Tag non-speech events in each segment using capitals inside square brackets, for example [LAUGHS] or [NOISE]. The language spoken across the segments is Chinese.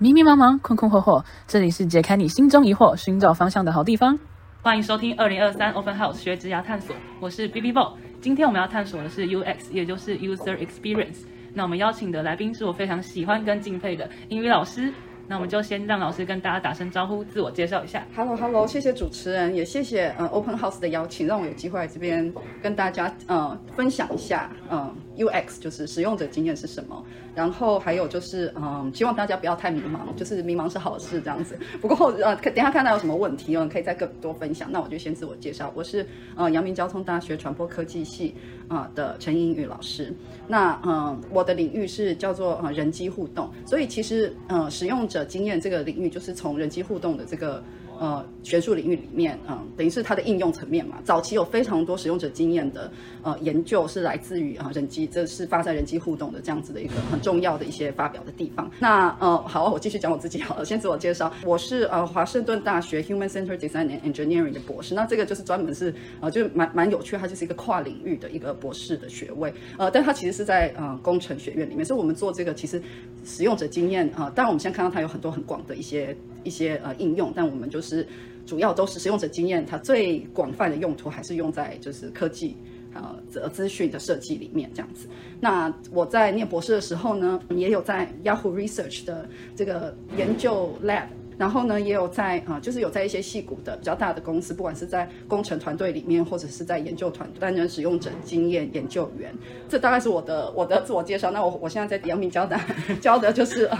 迷迷茫茫，困困惑惑，这里是解开你心中疑惑、寻找方向的好地方。欢迎收听二零二三 Open House 学职涯探索，我是 B B Bo。今天我们要探索的是 U X，也就是 User Experience。那我们邀请的来宾是我非常喜欢跟敬佩的英语老师。那我们就先让老师跟大家打声招呼，自我介绍一下。Hello，Hello，谢谢主持人，也谢谢呃 Open House 的邀请，让我有机会来这边跟大家呃分享一下，嗯，UX 就是使用者经验是什么。然后还有就是，嗯，希望大家不要太迷茫，就是迷茫是好事这样子。不过呃，等下看到有什么问题哦，可以再更多分享。那我就先自我介绍，我是呃阳明交通大学传播科技系啊的陈英宇老师。那嗯，我的领域是叫做呃人机互动，所以其实呃使用者经验这个领域就是从人机互动的这个。呃，学术领域里面，嗯，等于是它的应用层面嘛。早期有非常多使用者经验的呃研究是来自于啊人机，这是发在人机互动的这样子的一个很重要的一些发表的地方。那呃，好，我继续讲我自己好了，先自我介绍，我是呃华盛顿大学 Human Center Design and Engineering 的博士。那这个就是专门是呃，就蛮蛮有趣，它就是一个跨领域的一个博士的学位。呃，但它其实是在呃工程学院里面，所以我们做这个其实使用者经验啊，当然我们现在看到它有很多很广的一些。一些呃应用，但我们就是主要都是使用者经验，它最广泛的用途还是用在就是科技呃资资讯的设计里面这样子。那我在念博士的时候呢，也有在 Yahoo Research 的这个研究 lab。然后呢，也有在啊，就是有在一些细股的比较大的公司，不管是在工程团队里面，或者是在研究团担任使用者经验研究员。这大概是我的我的自我介绍。那我我现在在阳明交大 [LAUGHS] 教的就是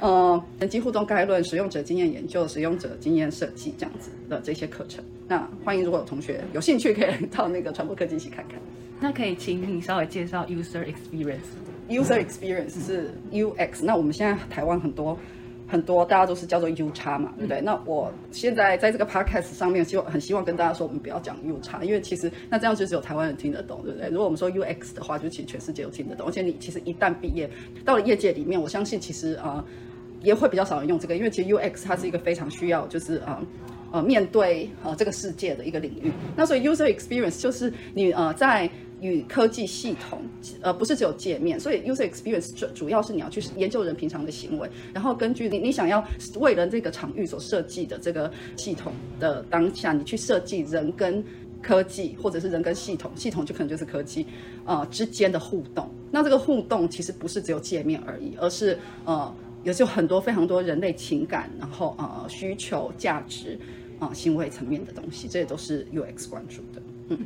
呃人机互动概论、使用者经验研究、使用者经验设计这样子的这些课程。那欢迎如果有同学有兴趣，可以到那个传播科技系看看。那可以请你稍微介绍 user experience。user experience 是 UX。那我们现在台湾很多。很多大家都是叫做 U 叉嘛，对不对？那我现在在这个 podcast 上面，希望很希望跟大家说，我们不要讲 U 叉，因为其实那这样就只有台湾人听得懂，对不对？如果我们说 UX 的话，就其实全世界都听得懂。而且你其实一旦毕业到了业界里面，我相信其实啊也会比较少人用这个，因为其实 UX 它是一个非常需要就是啊呃面对呃这个世界的一个领域。那所以 user experience 就是你呃在与科技系统，呃，不是只有界面，所以 user experience 主主要是你要去研究人平常的行为，然后根据你你想要为了这个场域所设计的这个系统的当下，你去设计人跟科技，或者是人跟系统，系统就可能就是科技，呃之间的互动。那这个互动其实不是只有界面而已，而是呃，也是有很多非常多人类情感，然后呃需求、价值啊行为层面的东西，这些都是 UX 关注的，嗯。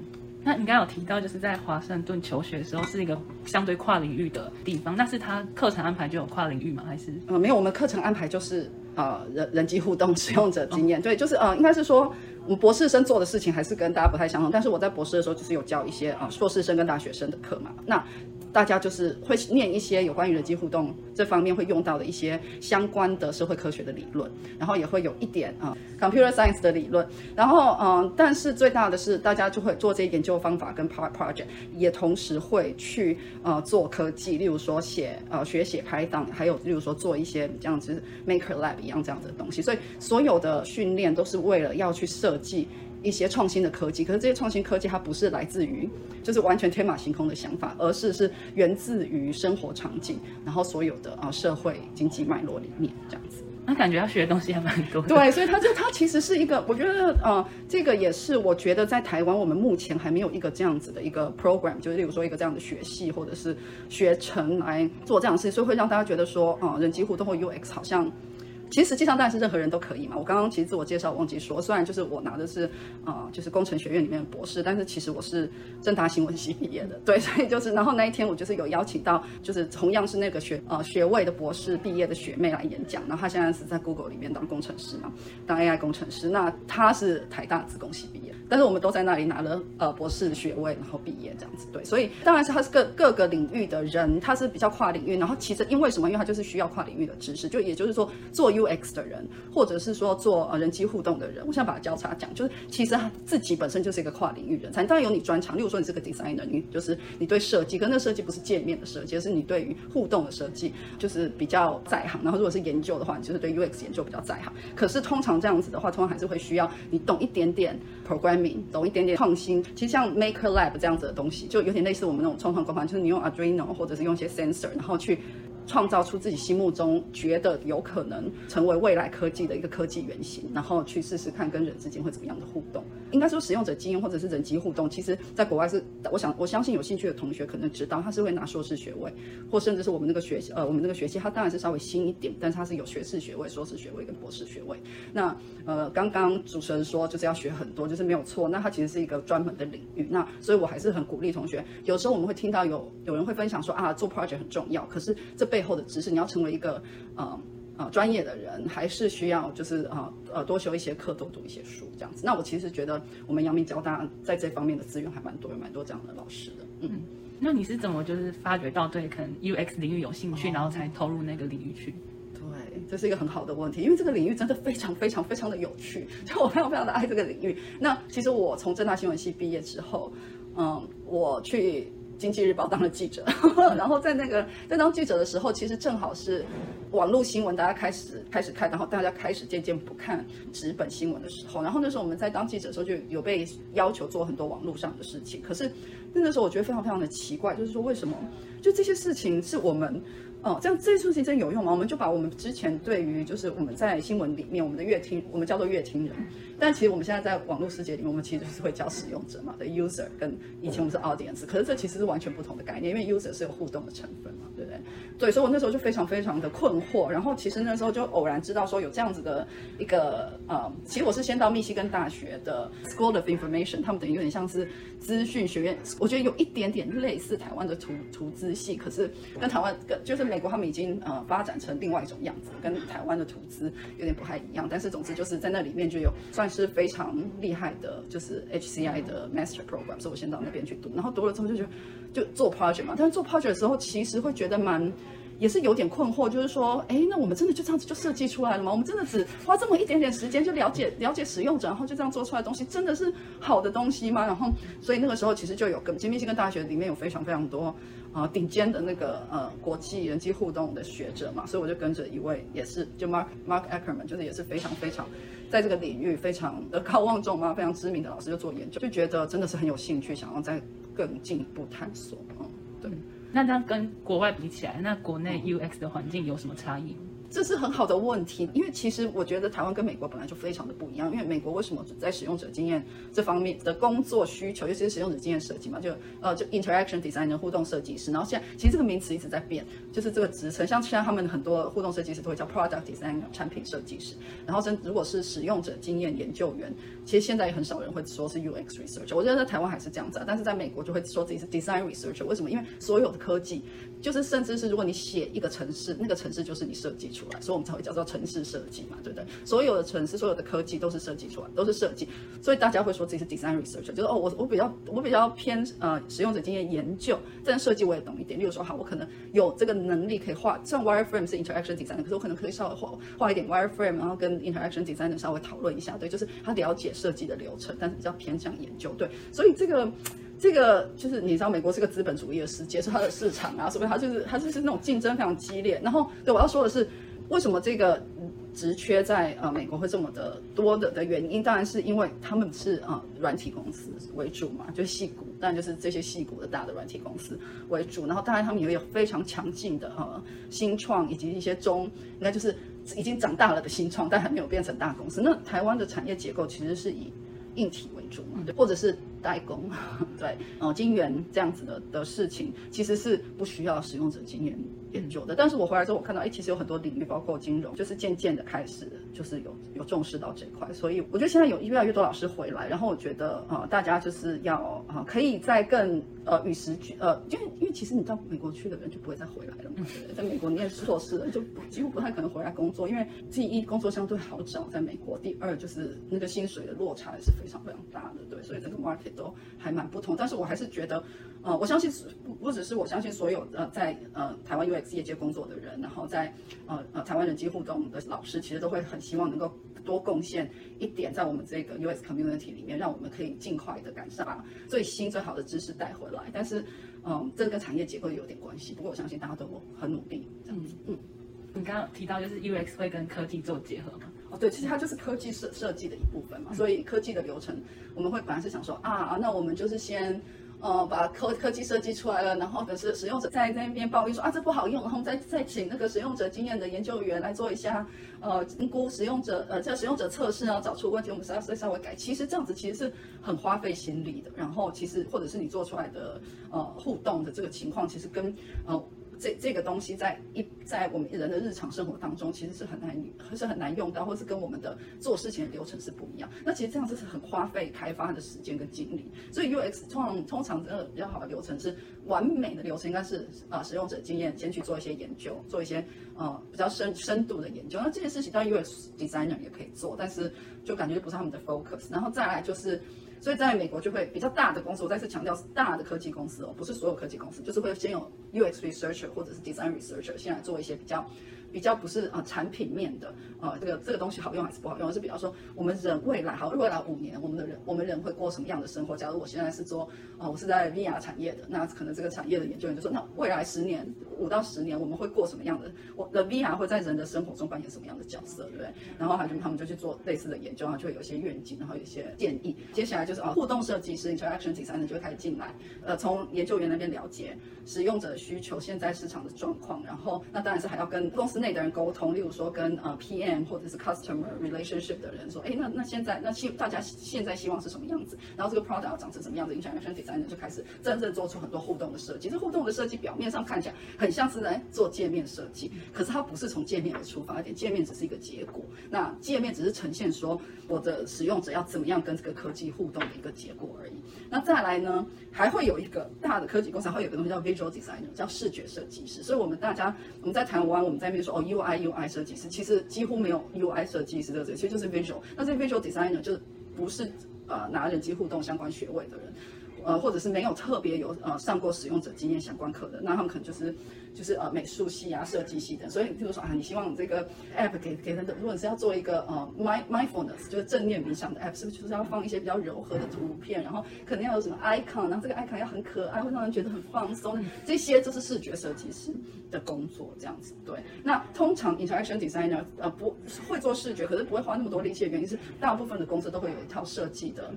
那你刚刚有提到，就是在华盛顿求学的时候，是一个相对跨领域的地方。那是他课程安排就有跨领域吗？还是？呃，没有，我们课程安排就是呃人人机互动、使用者经验。对，[LAUGHS] 就是呃，应该是说我们博士生做的事情还是跟大家不太相同。但是我在博士的时候就是有教一些啊硕士生跟大学生的课嘛。那大家就是会念一些有关于人机互动这方面会用到的一些相关的社会科学的理论，然后也会有一点啊 computer science 的理论，然后嗯，但是最大的是大家就会做这些研究方法跟 project，也同时会去呃做科技，例如说写呃学写 Python，还有例如说做一些这样子 maker lab 一样这样子的东西，所以所有的训练都是为了要去设计。一些创新的科技，可是这些创新科技它不是来自于就是完全天马行空的想法，而是是源自于生活场景，然后所有的啊社会经济脉络里面这样子。那感觉要学的东西还蛮多。[LAUGHS] 对，所以它就它其实是一个，我觉得呃，这个也是我觉得在台湾我们目前还没有一个这样子的一个 program，就是例如说一个这样的学系或者是学程来做这样的事情，所以会让大家觉得说，啊，人机互动或 UX 好像。其实实际上当然是任何人都可以嘛。我刚刚其实自我介绍忘记说，虽然就是我拿的是啊，就是工程学院里面的博士，但是其实我是正大新闻系毕业的。[LAUGHS] 对，所以就是然后那一天我就是有邀请到就是同样是那个学呃学位的博士毕业的学妹来演讲。然后她现在是在 Google 里面当工程师嘛，当 AI 工程师。那她是台大自工系毕业，但是我们都在那里拿了呃博士学位，然后毕业这样子。对，所以当然是他是各各个领域的人，他是比较跨领域。然后其实因为什么？因为他就是需要跨领域的知识，就也就是说做。UX 的人，或者是说做呃人机互动的人，我想把它交叉讲，就是其实自己本身就是一个跨领域人才。当然有你专长，例如说你是个 designer，你就是你对设计，跟那设计不是界面的设计，而是你对于互动的设计就是比较在行。然后如果是研究的话，你就是对 UX 研究比较在行。可是通常这样子的话，通常还是会需要你懂一点点 programming，懂一点点创新。其实像 Maker Lab 这样子的东西，就有点类似我们那种创创工坊，就是你用 Arduino 或者是用一些 sensor，然后去。创造出自己心目中觉得有可能成为未来科技的一个科技原型，然后去试试看跟人之间会怎么样的互动。应该说，使用者经验或者是人机互动，其实在国外是，我想我相信有兴趣的同学可能知道，他是会拿硕士学位，或甚至是我们那个学呃我们那个学期，他当然是稍微新一点，但是他是有学士学位、硕士学位跟博士学位。那呃刚刚主持人说就是要学很多，就是没有错。那他其实是一个专门的领域。那所以我还是很鼓励同学，有时候我们会听到有有人会分享说啊做 project 很重要，可是这背后的知识你要成为一个呃。呃，专业的人还是需要就是呃呃多修一些课，多读一些书这样子。那我其实觉得我们阳明交大在这方面的资源还蛮多，有蛮多这样的老师的。嗯，那你是怎么就是发觉到对可能 UX 领域有兴趣，然后才投入那个领域去？对，这是一个很好的问题，因为这个领域真的非常非常非常的有趣，就我非常非常的爱这个领域。那其实我从正大新闻系毕业之后，嗯，我去。经济日报当了记者，[LAUGHS] 然后在那个在当记者的时候，其实正好是网络新闻大家开始开始看，然后大家开始渐渐不看纸本新闻的时候，然后那时候我们在当记者的时候就有被要求做很多网络上的事情，可是那个时候我觉得非常非常的奇怪，就是说为什么就这些事情是我们。哦，这样这些事情真有用吗？我们就把我们之前对于就是我们在新闻里面我们的乐听，我们叫做乐听人，但其实我们现在在网络世界里面，我们其实是会叫使用者嘛的 user，跟以前我们是 audience，可是这其实是完全不同的概念，因为 user 是有互动的成分嘛，对不对？对，所以我那时候就非常非常的困惑，然后其实那时候就偶然知道说有这样子的一个呃，其实我是先到密西根大学的 School of Information，他们等于有点像是资讯学院，我觉得有一点点类似台湾的图图资系，可是跟台湾跟就是美国他们已经呃发展成另外一种样子，跟台湾的图资有点不太一样，但是总之就是在那里面就有算是非常厉害的，就是 HCI 的 Master Program，所以我先到那边去读，然后读了之后就觉得就做 project 嘛，但是做 project 的时候其实会觉得蛮。也是有点困惑，就是说，哎，那我们真的就这样子就设计出来了吗？我们真的只花这么一点点时间就了解了解使用者，然后就这样做出来的东西，真的是好的东西吗？然后，所以那个时候其实就有跟密西根大学里面有非常非常多啊顶尖的那个呃国际人机互动的学者嘛，所以我就跟着一位也是就 Mark Mark Ackerman，就是也是非常非常在这个领域非常德高望重嘛，非常知名的老师就做研究，就觉得真的是很有兴趣，想要再更进一步探索，嗯，对。那它跟国外比起来，那国内 UX 的环境有什么差异？这是很好的问题，因为其实我觉得台湾跟美国本来就非常的不一样。因为美国为什么在使用者经验这方面的工作需求，尤其是使用者经验设计嘛，就呃就 interaction designer 互动设计师。然后现在其实这个名词一直在变，就是这个职称，像现在他们很多互动设计师都会叫 product designer 产品设计师。然后真如果是使用者经验研究员，其实现在也很少人会说是 UX researcher。我觉得在台湾还是这样子，但是在美国就会说自己是 design researcher。为什么？因为所有的科技，就是甚至是如果你写一个城市，那个城市就是你设计出所以我们才会叫做城市设计嘛，对不对？所有的城市，所有的科技都是设计出来，都是设计，所以大家会说自己是 design researcher，就是哦，我我比较我比较偏呃使用者经验研究，但设计我也懂一点。例如说，好，我可能有这个能力可以画，像 wireframe 是 interaction design，可是我可能可以稍微画画一点 wireframe，然后跟 interaction designer 稍微讨论一下，对，就是他了解设计的流程，但是比较偏向研究，对，所以这个。这个就是你知道，美国是个资本主义的世界，是它的市场啊，所以它就是它就是那种竞争非常激烈。然后，对我要说的是，为什么这个职缺在呃美国会这么的多的的原因，当然是因为他们是呃软体公司为主嘛，就是细股，当然就是这些细股的大的软体公司为主。然后，当然他们也有非常强劲的呃新创以及一些中，应该就是已经长大了的新创，但还没有变成大公司。那台湾的产业结构其实是以硬体为主嘛，或者是。代工，[LAUGHS] 对，呃，晶圆这样子的的事情，其实是不需要使用者经验研究的。但是我回来之后，我看到，哎，其实有很多领域，包括金融，就是渐渐的开始，就是有有重视到这块。所以我觉得现在有越来越多老师回来，然后我觉得，呃，大家就是要啊，可以在更呃与时俱呃，因为因为其实你到美国去的人就不会再回来了嘛，对在美国念硕士的就几乎不太可能回来工作，因为第一工作相对好找，在美国，第二就是那个薪水的落差也是非常非常大的，对，所以这个 market。都还蛮不同，但是我还是觉得，呃，我相信不不只是我相信所有呃在呃台湾 UX 业界工作的人，然后在呃呃台湾人机互动的老师，其实都会很希望能够多贡献一点在我们这个 US community 里面，让我们可以尽快的赶上最新最好的知识带回来。但是，嗯，这跟产业结构有点关系。不过我相信大家都很努力这样子。嗯，你刚刚提到就是 UX 会跟科技做结合吗？哦，对，其实它就是科技设设计的一部分嘛，所以科技的流程，我们会本来是想说啊，那我们就是先呃，把科科技设计出来了，然后可是使用者在那边抱怨说啊这不好用，然后再再请那个使用者经验的研究员来做一下呃评估使用者呃这使用者测试啊，找出问题，我们稍再稍微改。其实这样子其实是很花费心力的。然后其实或者是你做出来的呃互动的这个情况，其实跟呃。这这个东西在一在我们人的日常生活当中，其实是很难是很难用到，或是跟我们的做事情的流程是不一样。那其实这样子是很花费开发的时间跟精力。所以 UX 通常通常的比较好的流程是完美的流程，应该是啊使用者经验先去做一些研究，做一些呃比较深深度的研究。那这件事情当然 UX designer 也可以做，但是就感觉不是他们的 focus。然后再来就是。所以在美国就会比较大的公司，我再次强调是大的科技公司哦，不是所有科技公司，就是会先有 UX researcher 或者是 design researcher 先来做一些比较。比较不是啊产品面的啊这个这个东西好用还是不好用，而是比方说我们人未来好未来五年我们的人我们人会过什么样的生活？假如我现在是做啊我是在 VR 产业的，那可能这个产业的研究员就说，那未来十年五到十年我们会过什么样的？我的 VR 会在人的生活中扮演什么样的角色，对不对？然后还就他们就去做类似的研究，然后就会有一些愿景，然后有一些建议。接下来就是啊互动设计师 interaction designer 就会开始进来，呃从研究员那边了解使用者的需求、现在市场的状况，然后那当然是还要跟公司内的人沟通。例如说，跟呃 PM 或者是 Customer Relationship 的人说，哎，那那现在那希大家现在希望是什么样子？然后这个 Product 要长成什么样子？Interaction Designer 就开始真正做出很多互动的设计。这互动的设计表面上看起来很像是在做界面设计，可是它不是从界面而出发点，界面只是一个结果。那界面只是呈现说我的使用者要怎么样跟这个科技互动的一个结果而已。那再来呢，还会有一个大的科技公司，还会有个东西叫 Visual Designer，叫视觉设计师。所以我们大家我们在台湾，我们在面说哦 UI UI。设计师其实几乎没有 UI 设计师的这个，其实就是 visual。那这 visual designer 就不是呃拿人机互动相关学位的人。呃，或者是没有特别有呃上过使用者经验相关课的，那他们可能就是就是呃美术系啊、设计系的。所以譬如说啊，你希望这个 app 给给人的，如果你是要做一个呃 mindfulness，就是正念冥想的 app，是不是就是要放一些比较柔和的图片，然后可能要有什么 icon，然后这个 icon 要很可爱，会让人觉得很放松。这些就是视觉设计师的工作，这样子。对，那通常 interaction designer 呃不会做视觉，可是不会花那么多力气的原因是，大部分的公司都会有一套设计的。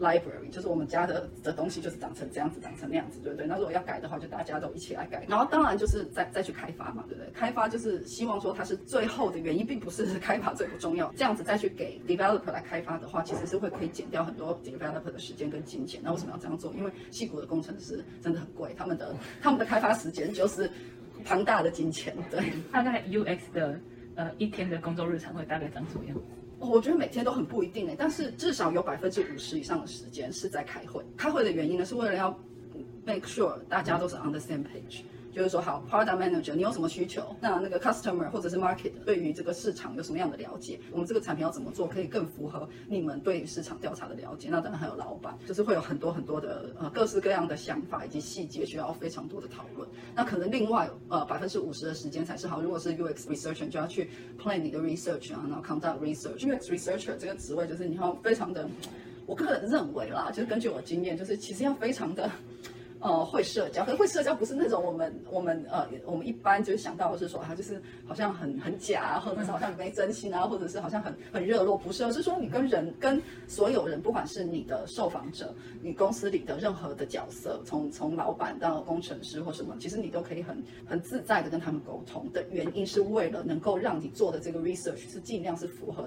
Library 就是我们家的的东西，就是长成这样子，长成那样子，对不对？那如果要改的话，就大家都一起来改。然后当然就是再再去开发嘛，对不对？开发就是希望说它是最后的原因，并不是 [LAUGHS] 开发最不重要。这样子再去给 developer 来开发的话，其实是会可以减掉很多 developer 的时间跟金钱。那为什么要这样做？因为戏骨的工程师真的很贵，他们的他们的开发时间就是庞大的金钱。对，大概 UX 的呃一天的工作日常会大概长什么样？我觉得每天都很不一定诶，但是至少有百分之五十以上的时间是在开会。开会的原因呢，是为了要 make sure 大家都是 on the same page。就是说，好，product manager，你有什么需求？那那个 customer 或者是 market 对于这个市场有什么样的了解？我们这个产品要怎么做，可以更符合你们对市场调查的了解？那当然还有老板，就是会有很多很多的呃各式各样的想法以及细节需要非常多的讨论。那可能另外呃百分之五十的时间才是好。如果是 UX researcher，就要去 plan 你的 research 啊，然后 conduct research。UX researcher 这个职位就是你要非常的，我个人认为啦，就是根据我经验，就是其实要非常的。呃，会社交，可是会社交不是那种我们我们呃我们一般就是想到的是说他就是好像很很假，或者是好像没真心啊，或者是好像很很热络，不是，而是说你跟人跟所有人，不管是你的受访者，你公司里的任何的角色，从从老板到工程师或什么，其实你都可以很很自在的跟他们沟通的原因，是为了能够让你做的这个 research 是尽量是符合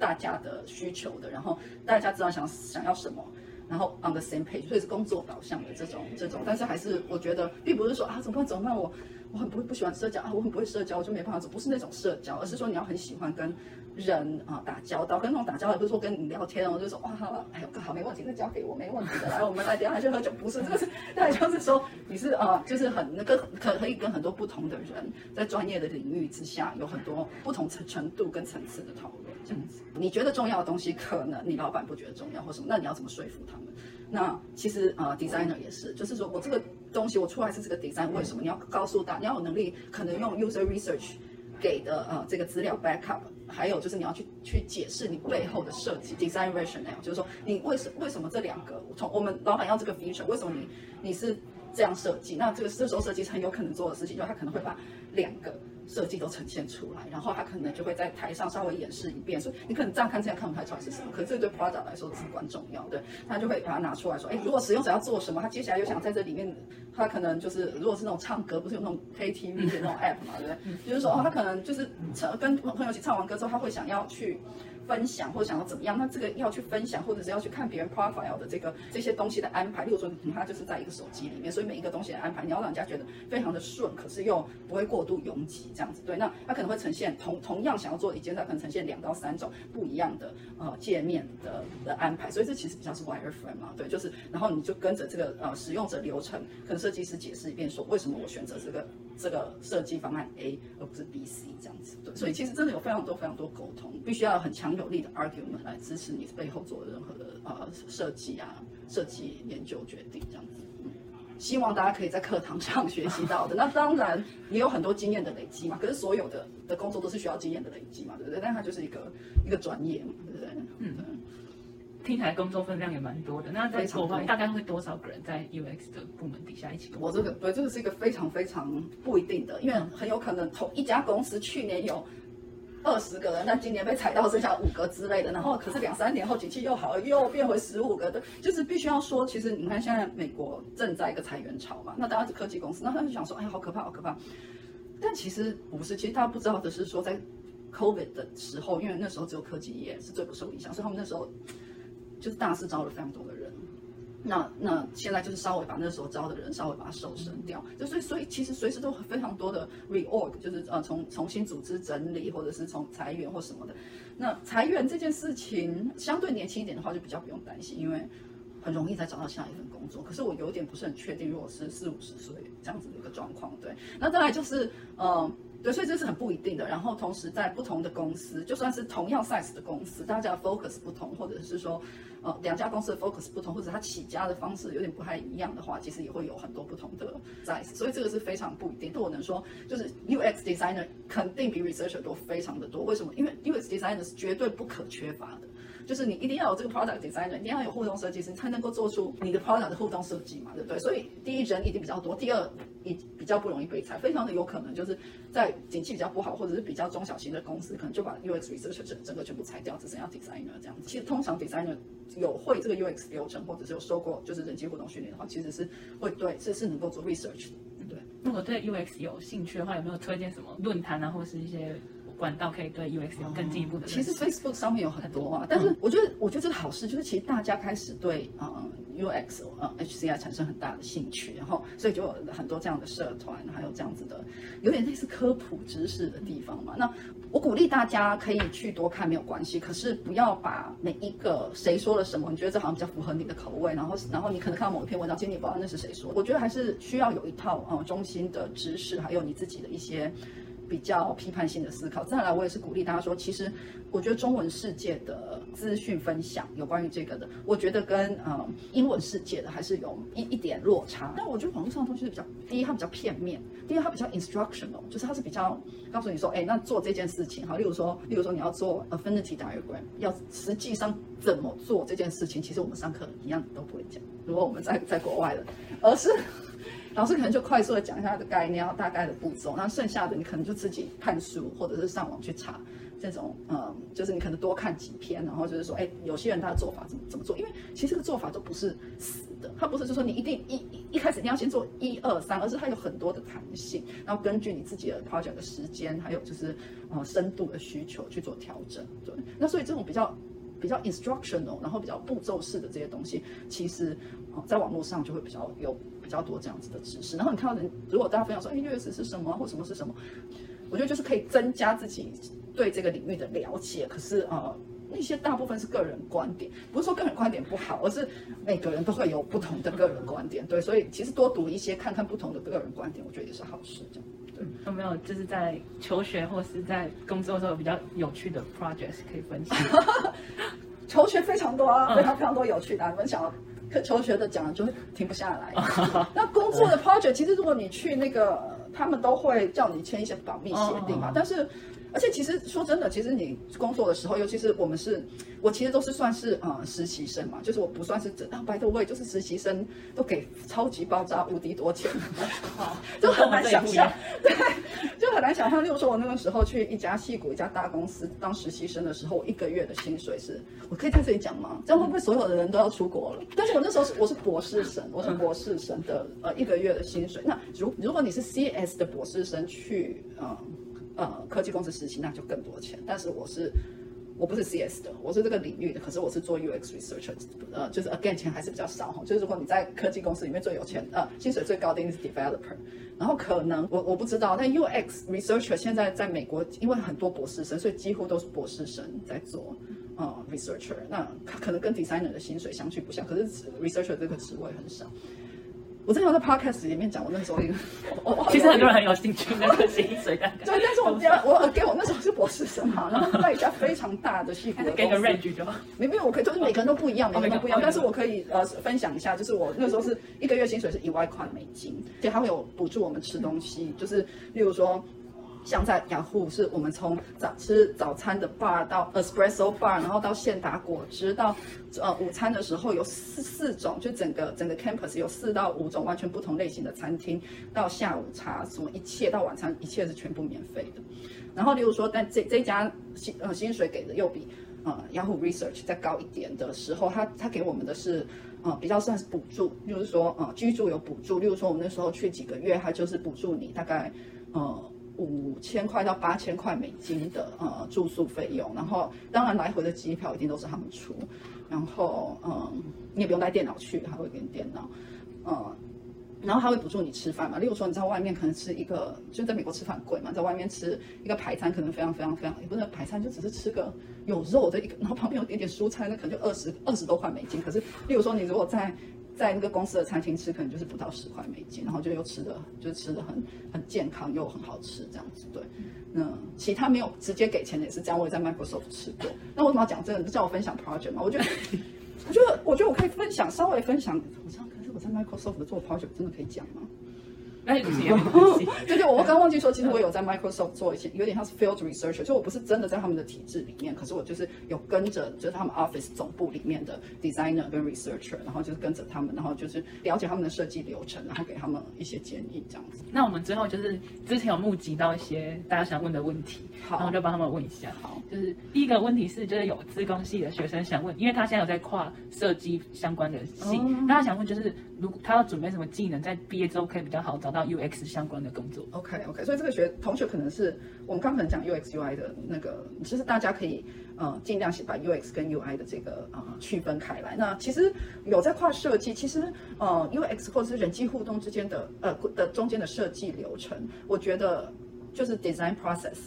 大家的需求的，然后大家知道想想要什么。然后 on the same page，所以是工作导向的这种这种，但是还是我觉得，并不是说啊怎么办怎么办，我我很不不喜欢社交啊，我很不会社交，我就没办法走，不是那种社交，而是说你要很喜欢跟人啊打交道，跟那种打交道不是说跟你聊天哦，就说哇哎呦好没问题，那交给我没问题的，来我们来等下去喝酒，不是这个是，[LAUGHS] 大家就是说你是呃就是很那个可可以跟很多不同的人在专业的领域之下有很多不同程程度跟层次的讨论。这样子，你觉得重要的东西，可能你老板不觉得重要或什么，那你要怎么说服他们？那其实呃，designer 也是，就是说我这个东西我出来是这个 design，为什么？你要告诉大，你要有能力，可能用 user research 给的呃这个资料 backup，还有就是你要去去解释你背后的设计 design rationale，就是说你为什为什么这两个从我们老板要这个 feature，为什么你你是这样设计？那这个这时候设计很有可能做的事情，就他可能会把两个。设计都呈现出来，然后他可能就会在台上稍微演示一遍，所以你可能这样看这样看不太出来是什么，可是这对 product 来说至关重要对，他就会把它拿出来说，哎，如果使用者要做什么，他接下来又想在这里面，他可能就是如果是那种唱歌，不是有那种 KTV 的那种 app 嘛，对不对？就是说哦，他可能就是唱跟朋友一起唱完歌之后，他会想要去。分享或者想要怎么样，那这个要去分享，或者是要去看别人 profile 的这个这些东西的安排。例如说，它就是在一个手机里面，所以每一个东西的安排，你要让人家觉得非常的顺，可是又不会过度拥挤这样子。对，那它可能会呈现同同样想要做一件，它可能呈现两到三种不一样的呃界面的的安排。所以这其实比较是 wireframe 嘛，对，就是然后你就跟着这个呃使用者流程，可能设计师解释一遍，说为什么我选择这个这个设计方案 A 而不是 B、C 这样子。对，所以其实真的有非常多非常多沟通，必须要很强。有力的 argument 来支持你背后做的任何的呃设计啊、设计研究决定这样子，嗯，希望大家可以在课堂上学习到的。[LAUGHS] 那当然也有很多经验的累积嘛，可是所有的的工作都是需要经验的累积嘛，对不对？但它就是一个一个专业嘛，听起来工作分量也蛮多的。那在国外大概会多少个人在 UX 的部门底下一起工作？我这个对这个是一个非常非常不一定的，因为很有可能同一家公司去年有。二十个人，但今年被裁到剩下五个之类的，然后可是两三年后景气又好了，又变回十五个的，就是必须要说，其实你看现在美国正在一个裁员潮嘛，那大家是科技公司，那他就想说，哎呀，好可怕，好可怕。但其实不是，其实大家不知道的是说，在 COVID 的时候，因为那时候只有科技业是最不受影响，所以他们那时候就是大肆招了非常多的人。那那现在就是稍微把那时候招的人稍微把它瘦身掉，就所以所以其实随时都非常多的 reorg，就是呃重重新组织整理，或者是从裁员或什么的。那裁员这件事情相对年轻一点的话就比较不用担心，因为很容易再找到下一份工作。可是我有点不是很确定，如果是四五十岁这样子的一个状况，对。那再来就是呃。对，所以这是很不一定的。然后同时在不同的公司，就算是同样 size 的公司，大家 focus 不同，或者是说，呃，两家公司的 focus 不同，或者它起家的方式有点不太一样的话，其实也会有很多不同的 size。所以这个是非常不一定。但我能说，就是 UX designer 肯定比 researcher 多非常的多。为什么？因为 UX designer 是绝对不可缺乏的。就是你一定要有这个 product designer，一定要有互动设计师，才能够做出你的 product 的互动设计嘛，对不对？所以第一人一定比较多，第二也比较不容易被裁，非常的有可能就是在景气比较不好或者是比较中小型的公司，可能就把 UX research 整整个全部裁掉，只剩下 designer 这样子。其实通常 designer 有会这个 UX 流程，或者是有受过就是人际互动训练的话，其实是会对这是能够做 research 的。对，如果对 UX 有兴趣的话，有没有推荐什么论坛啊，或是一些？管道可以对 UX 有更进一步的。其实 Facebook 上面有很多啊，但是我觉得，我觉得这个好事就是，其实大家开始对呃 UX 呃 HCI 产生很大的兴趣，然后所以就有很多这样的社团，还有这样子的有点类似科普知识的地方嘛。那我鼓励大家可以去多看，没有关系，可是不要把每一个谁说了什么，你觉得这好像比较符合你的口味，然后然后你可能看到某一篇文章，其实你不知道那是谁说。我觉得还是需要有一套呃中心的知识，还有你自己的一些。比较批判性的思考。再来，我也是鼓励大家说，其实我觉得中文世界的资讯分享有关于这个的，我觉得跟呃英文世界的还是有一一点落差。但我觉得网络上的东西是比较，第一它比较片面，第二它比较 instructional，就是它是比较告诉你说，哎，那做这件事情，好，例如说，例如说你要做 affinity diagram，要实际上怎么做这件事情，其实我们上课一样都不会讲。如果我们在在国外的，而是。老师可能就快速的讲一下它的概念，然后大概的步骤，那剩下的你可能就自己看书或者是上网去查这种，嗯，就是你可能多看几篇，然后就是说，哎，有些人他的做法怎么怎么做？因为其实这个做法都不是死的，它不是就说你一定一一开始你要先做一二三，而是它有很多的弹性，然后根据你自己的 project 的时间，还有就是呃深度的需求去做调整。对，那所以这种比较比较 instructional，然后比较步骤式的这些东西，其实在网络上就会比较有。比较多这样子的知识，然后你看到人，如果大家分享说，哎月食是什么，或什么是什么，我觉得就是可以增加自己对这个领域的了解。可是呃，那些大部分是个人观点，不是说个人观点不好，而是每个人都会有不同的个人观点。对，所以其实多读一些，看看不同的个人观点，我觉得也是好事。这样，对。有没有就是在求学或是在工作的时候比较有趣的 projects 可以分享？[LAUGHS] [LAUGHS] 求学非常多啊，非常非常多有趣的，你们想。求学的讲就会停不下来。[LAUGHS] 那工作的 project，其实如果你去那个，他们都会叫你签一些保密协定嘛。但是，而且其实说真的，其实你工作的时候，尤其是我们是，我其实都是算是呃实习生嘛，就是我不算是真啊，白头位就是实习生都给超级爆炸无敌多钱，[LAUGHS] 就很难想象，对，就很难想象。例如说，我那个时候去一家戏骨一家大公司当实习生的时候，我一个月的薪水是，我可以在这里讲吗？这样会不会所有的人都要出国了？但是我那时候是我是博士生，我是博士生的呃一个月的薪水。那如如果你是 CS 的博士生去呃。呃，科技公司实习那就更多钱，但是我是我不是 CS 的，我是这个领域的，可是我是做 UX researcher，呃，就是 again 钱还是比较少哈，就是如果你在科技公司里面最有钱，呃，薪水最高的应该是 developer，然后可能我我不知道，但 UX researcher 现在在美国，因为很多博士生，所以几乎都是博士生在做呃 researcher，那可能跟 designer 的薪水相去不相，可是 researcher 这个职位很少。我之前在 podcast 里面讲，我那时候一个，其实很多人很有兴趣那个薪水的。对，但是我讲我给我那时候是博士生嘛，然后在一家非常大的戏服 [LAUGHS] 给个 range 就好。没没有，我可以就是每个人都不一样，每个人都不一样。但是我可以呃分享一下，就是我那时候是一个月薪水是一万块美金，而且他会有补助我们吃东西，就是例如说。像在雅虎，是我们从早吃早餐的 bar 到 espresso bar，然后到现打果汁，到呃午餐的时候有四四种，就整个整个 campus 有四到五种完全不同类型的餐厅，到下午茶什么一切到晚餐一切是全部免费的。然后例如说，但这这家薪呃薪水给的又比呃雅虎 research 再高一点的时候，他他给我们的是呃比较算是补助，就是说呃居住有补助，例如说我们那时候去几个月，他就是补助你大概呃。五千块到八千块美金的呃住宿费用，然后当然来回的机票一定都是他们出，然后嗯你也不用带电脑去，他会给你电脑，嗯，然后他会补助你吃饭嘛，例如说你在外面可能吃一个，就在美国吃饭贵嘛，在外面吃一个排餐可能非常非常非常，也不是排餐就只是吃个有肉的一个，然后旁边有点点蔬菜，那可能就二十二十多块美金，可是例如说你如果在在那个公司的餐厅吃，可能就是不到十块美金，然后就又吃的，就吃的很很健康又很好吃这样子。对，那其他没有直接给钱的也是这样。我也在 Microsoft 吃过。那为什么要讲这个？叫我分享 project 吗？我觉得，我觉得，我觉得我可以分享，稍微分享。我这样可是我在 Microsoft 做 project，真的可以讲吗？哎，不行，对对，我刚忘记说，其实我有在 Microsoft 做一些，有点像是 field researcher，就我不是真的在他们的体制里面，可是我就是有跟着，就是他们 office 总部里面的 designer 跟 researcher，然后就是跟着他们，然后就是了解他们的设计流程，然后给他们一些建议这样子。那我们之后就是之前有募集到一些大家想问的问题，好，然后就帮他们问一下。好，就是第一个问题是，就是有自工系的学生想问，因为他现在有在跨设计相关的系，那他想问就是，如果他要准备什么技能，在毕业之后可以比较好找到 UX 相关。的工作，OK OK，所以这个学同学可能是我们刚可能讲 UX UI 的那个，其实大家可以呃尽量把 UX 跟 UI 的这个呃区分开来。那其实有在跨设计，其实呃 UX 或者是人机互动之间的呃的中间的设计流程，我觉得就是 design process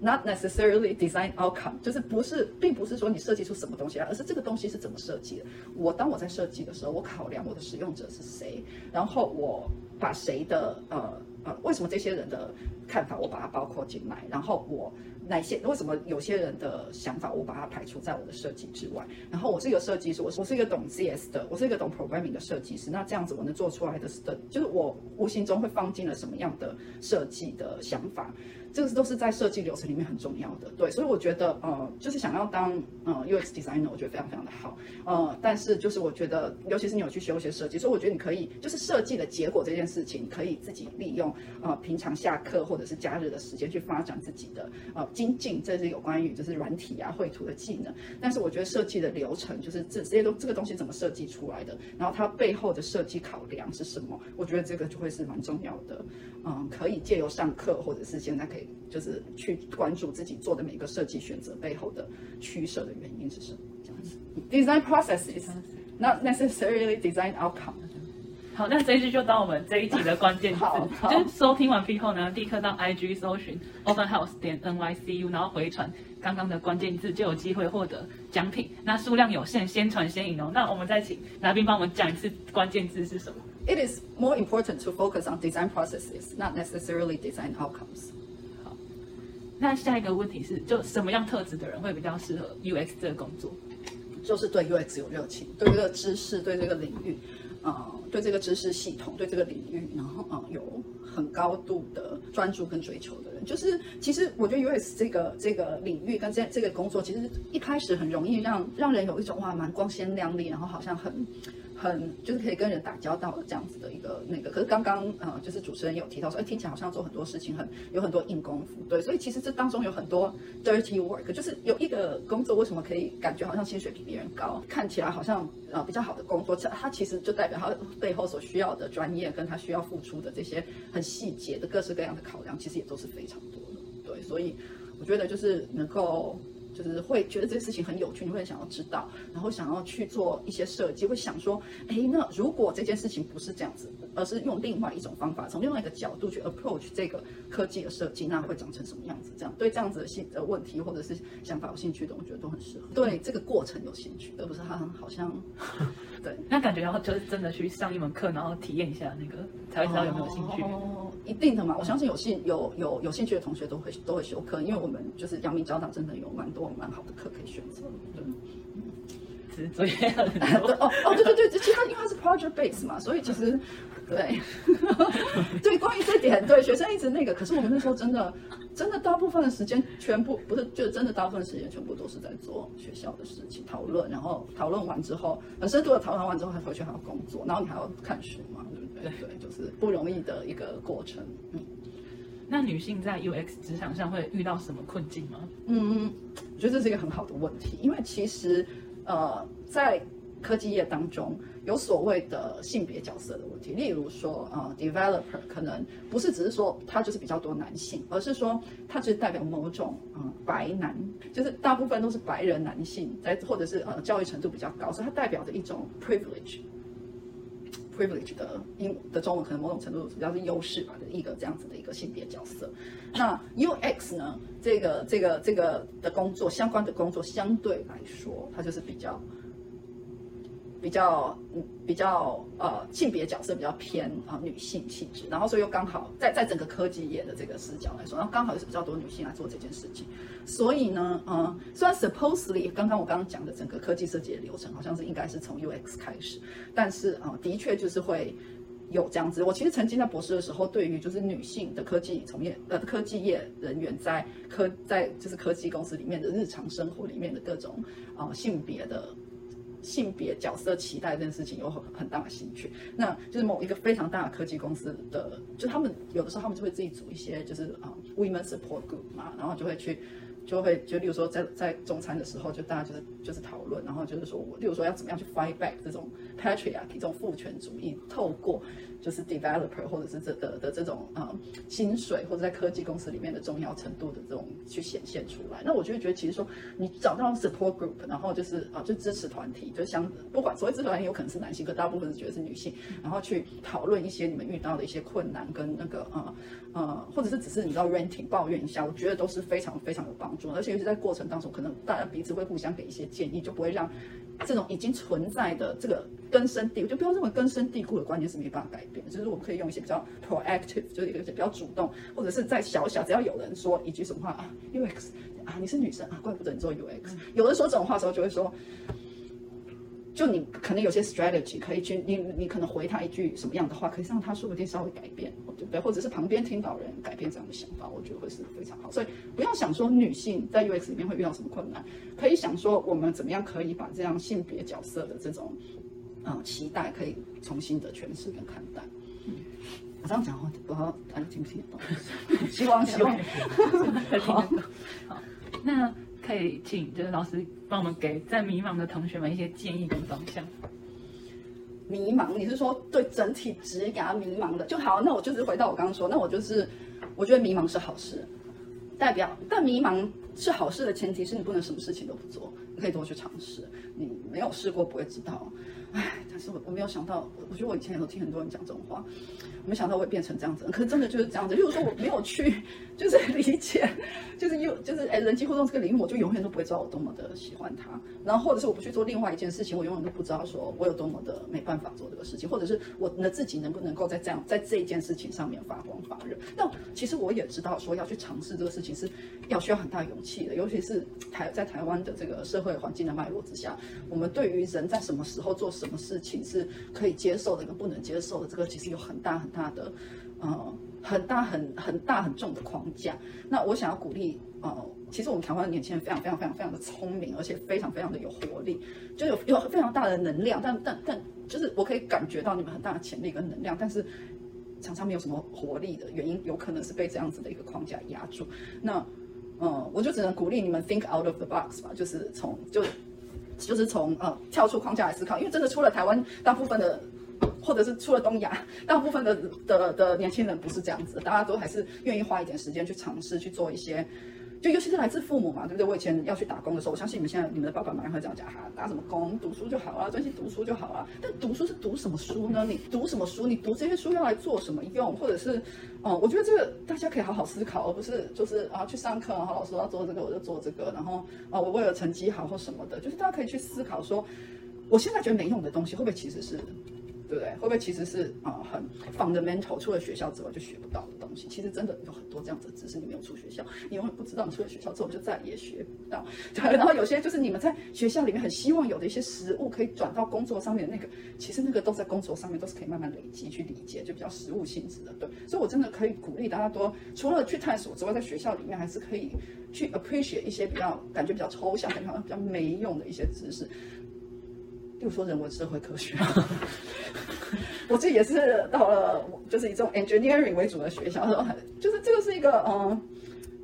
Not necessarily design outcome，就是不是并不是说你设计出什么东西来，而是这个东西是怎么设计的。我当我在设计的时候，我考量我的使用者是谁，然后我把谁的呃。呃，为什么这些人的看法我把它包括进来？然后我哪些为什么有些人的想法我把它排除在我的设计之外？然后我是一个设计师，我我是一个懂 CS 的，我是一个懂 programming 的设计师。那这样子我能做出来的，就是我无形中会放进了什么样的设计的想法？这个都是在设计流程里面很重要的，对，所以我觉得，呃，就是想要当呃 UX designer，我觉得非常非常的好，呃，但是就是我觉得，尤其是你有去学一些设计，所以我觉得你可以，就是设计的结果这件事情，可以自己利用，呃，平常下课或者是假日的时间去发展自己的，呃，精进，这是有关于就是软体啊、绘图的技能。但是我觉得设计的流程，就是这这些都这个东西怎么设计出来的，然后它背后的设计考量是什么，我觉得这个就会是蛮重要的，嗯，可以借由上课或者是现在可以。就是去关注自己做的每个设计选择背后的取舍的原因是什么？这样子，design processes not necessarily design outcome。好，那这一句就当我们这一集的关键词。就是收听完毕后呢，立刻到 IG 搜寻 Open House 点 NYCU，然后回传刚刚的关键字，就有机会获得奖品。那数量有限，先传先赢哦。那我们再请来宾帮我们讲一次关键字是什么？It is more important to focus on design processes, not necessarily design outcomes. 那下一个问题是，就什么样特质的人会比较适合 UX 这个工作？就是对 UX 有热情，对这个知识，对这个领域，呃，对这个知识系统，对这个领域，然后呃有很高度的专注跟追求的人。就是其实我觉得 UX 这个这个领域跟这这个工作，其实一开始很容易让让人有一种哇蛮光鲜亮丽，然后好像很。很就是可以跟人打交道的这样子的一个那个，可是刚刚呃，就是主持人有提到说，哎，听起来好像做很多事情很有很多硬功夫，对，所以其实这当中有很多 dirty work，就是有一个工作为什么可以感觉好像薪水比别人高，看起来好像呃比较好的工作，它其实就代表它背后所需要的专业跟它需要付出的这些很细节的各式各样的考量，其实也都是非常多的，对，所以我觉得就是能够。就是会觉得这个事情很有趣，你会想要知道，然后想要去做一些设计，会想说，哎，那如果这件事情不是这样子，而是用另外一种方法，从另外一个角度去 approach 这个科技的设计，那会长成什么样子？这样对这样子的兴的问题或者是想法有兴趣的，我觉得都很适合。对这个过程有兴趣，而不是他好像。[LAUGHS] 对，那感觉要就是真的去上一门课，然后体验一下那个，才会知道有没有兴趣。哦，一定的嘛，我相信有兴有有有兴趣的同学都会都会修课，因为我们就是阳明交大真的有蛮多蛮好的课可以选择。对，其实作业很多。哦哦，对对对，其实因为它是 project base 嘛，所以其实对 [LAUGHS] 对，关于这点，对学生一直那个，可是我们那时候真的。真的大部分的时间全部不是，就真的大部分时间全部都是在做学校的事情讨论，然后讨论完之后很深度的讨论完之后，还回去还要工作，然后你还要看书嘛，对不对？就是不容易的一个过程。嗯，那女性在 UX 职场上会遇到什么困境吗？嗯，我觉得这是一个很好的问题，因为其实呃在。科技业当中有所谓的性别角色的问题，例如说，呃，developer 可能不是只是说他就是比较多男性，而是说他就是代表某种嗯白男，就是大部分都是白人男性，在或者是呃教育程度比较高，所以它代表着一种 privilege 的英的中文可能某种程度比较是优势吧的一个这样子的一个性别角色。那 UX 呢，这个这个这个的工作相关的工作相对来说，它就是比较。比较嗯比较呃性别角色比较偏啊女性气质，然后所以又刚好在在整个科技业的这个视角来说，然后刚好又是比较多女性来做这件事情，所以呢，呃虽然 supposedly 刚刚我刚刚讲的整个科技设计的流程好像是应该是从 UX 开始，但是啊的确就是会有这样子。我其实曾经在博士的时候，对于就是女性的科技从业呃科技业人员在科在就是科技公司里面的日常生活里面的各种啊性别的。性别角色期待这件事情有很很大的兴趣，那就是某一个非常大的科技公司的，就他们有的时候他们就会自己组一些就是啊 women support group 嘛，然后就会去就会就例如说在在中餐的时候，就大家就是就是讨论，然后就是说我例如说要怎么样去 fight back 这种 patriarchy 这种父权主义，透过。就是 developer 或者是这的的这种呃薪水或者在科技公司里面的重要程度的这种去显现出来。那我就会觉得，其实说你找到 support group，然后就是啊就支持团体，就像不管所谓支持团体有可能是男性，可大部分是觉得是女性，然后去讨论一些你们遇到的一些困难跟那个呃呃，或者是只是你知道 renting 抱怨一下，我觉得都是非常非常有帮助。而且尤其在过程当中，可能大家彼此会互相给一些建议，就不会让这种已经存在的这个。根深蒂，我就不要认为根深蒂固的观念是没办法改变。就是我们可以用一些比较 proactive，就是一个比较主动，或者是在小小，只要有人说一句什么话啊，UX 啊，你是女生啊，怪不得你做 UX。有人说这种话的时候，就会说，就你可能有些 strategy 可以去，你你可能回他一句什么样的话，可以让他说不定稍微改变，对不对？或者是旁边听到人改变这样的想法，我觉得会是非常好。所以不要想说女性在 UX 里面会遇到什么困难，可以想说我们怎么样可以把这样性别角色的这种。嗯，期待可以重新的诠释跟看待。嗯，我这样讲话，不知道大家听不听得懂？希望希望 [LAUGHS] 好。好，那可以请就是老师帮我们给在迷茫的同学们一些建议跟方向。迷茫，你是说对整体职涯迷茫的就好？那我就是回到我刚刚说，那我就是我觉得迷茫是好事，代表但迷茫是好事的前提是你不能什么事情都不做，你可以多去尝试。你没有试过不会知道。唉，是我我没有想到，我觉得我以前有听很多人讲这种话，没想到我会变成这样子。可是真的就是这样子，就是说我没有去，就是理解，[LAUGHS] 就是又就是哎，人际互动这个领域，我就永远都不会知道我多么的喜欢他。然后或者是我不去做另外一件事情，我永远都不知道说我有多么的没办法做这个事情，或者是我的自己能不能够在这样在这一件事情上面发光发热。那其实我也知道说要去尝试这个事情是要需要很大勇气的，尤其是台在台湾的这个社会环境的脉络之下，我们对于人在什么时候做。什么事情是可以接受的，跟不能接受的，这个其实有很大很大的，呃很大很很大很重的框架。那我想要鼓励，呃，其实我们台湾的年轻人非常非常非常非常的聪明，而且非常非常的有活力，就有有非常大的能量。但但但，就是我可以感觉到你们很大的潜力跟能量，但是常常没有什么活力的原因，有可能是被这样子的一个框架压住。那呃，我就只能鼓励你们 think out of the box 吧，就是从就就是从呃跳出框架来思考，因为真的出了台湾，大部分的。或者是出了东亚，大部分的的的年轻人不是这样子，大家都还是愿意花一点时间去尝试去做一些，就尤其是来自父母嘛，对不对？我以前要去打工的时候，我相信你们现在你们的爸爸妈妈会这样讲哈，打什么工，读书就好啊，专心读书就好啊。但读书是读什么书呢？你读什么书？你读这些书要来做什么用？或者是，哦，我觉得这个大家可以好好思考，而不是就是啊去上课，然后老师要做这个我就做这个，然后啊我为了成绩好或什么的，就是大家可以去思考说，我现在觉得没用的东西，会不会其实是。对不对？会不会其实是啊，很 fundamental，除了学校之外就学不到的其实真的有很多这样子的知识，你没有出学校，你永远不知道。你出了学校之后就再也学不到。对，然后有些就是你们在学校里面很希望有的一些实物可以转到工作上面的那个，其实那个都在工作上面都是可以慢慢累积去理解，就比较实物性质的。对，所以我真的可以鼓励大家多，除了去探索之外，在学校里面还是可以去 appreciate 一些比较感觉比较抽象、感觉好像比较没用的一些知识。比如说人文社会科学，[LAUGHS] 我自己也是到了就是以这种 engineering 为主的学校，就是这个是一个嗯，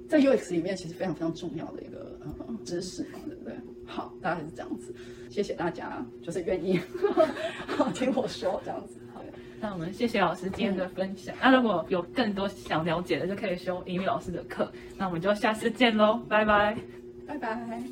在 UX 里面其实非常非常重要的一个嗯知识嘛，对不对？好，大概是这样子，谢谢大家，就是愿意 [LAUGHS] 听我说这样子。好，那我们谢谢老师今天的分享。那如果有更多想了解的，就可以修英语老师的课。那我们就下次见喽，拜拜，拜拜。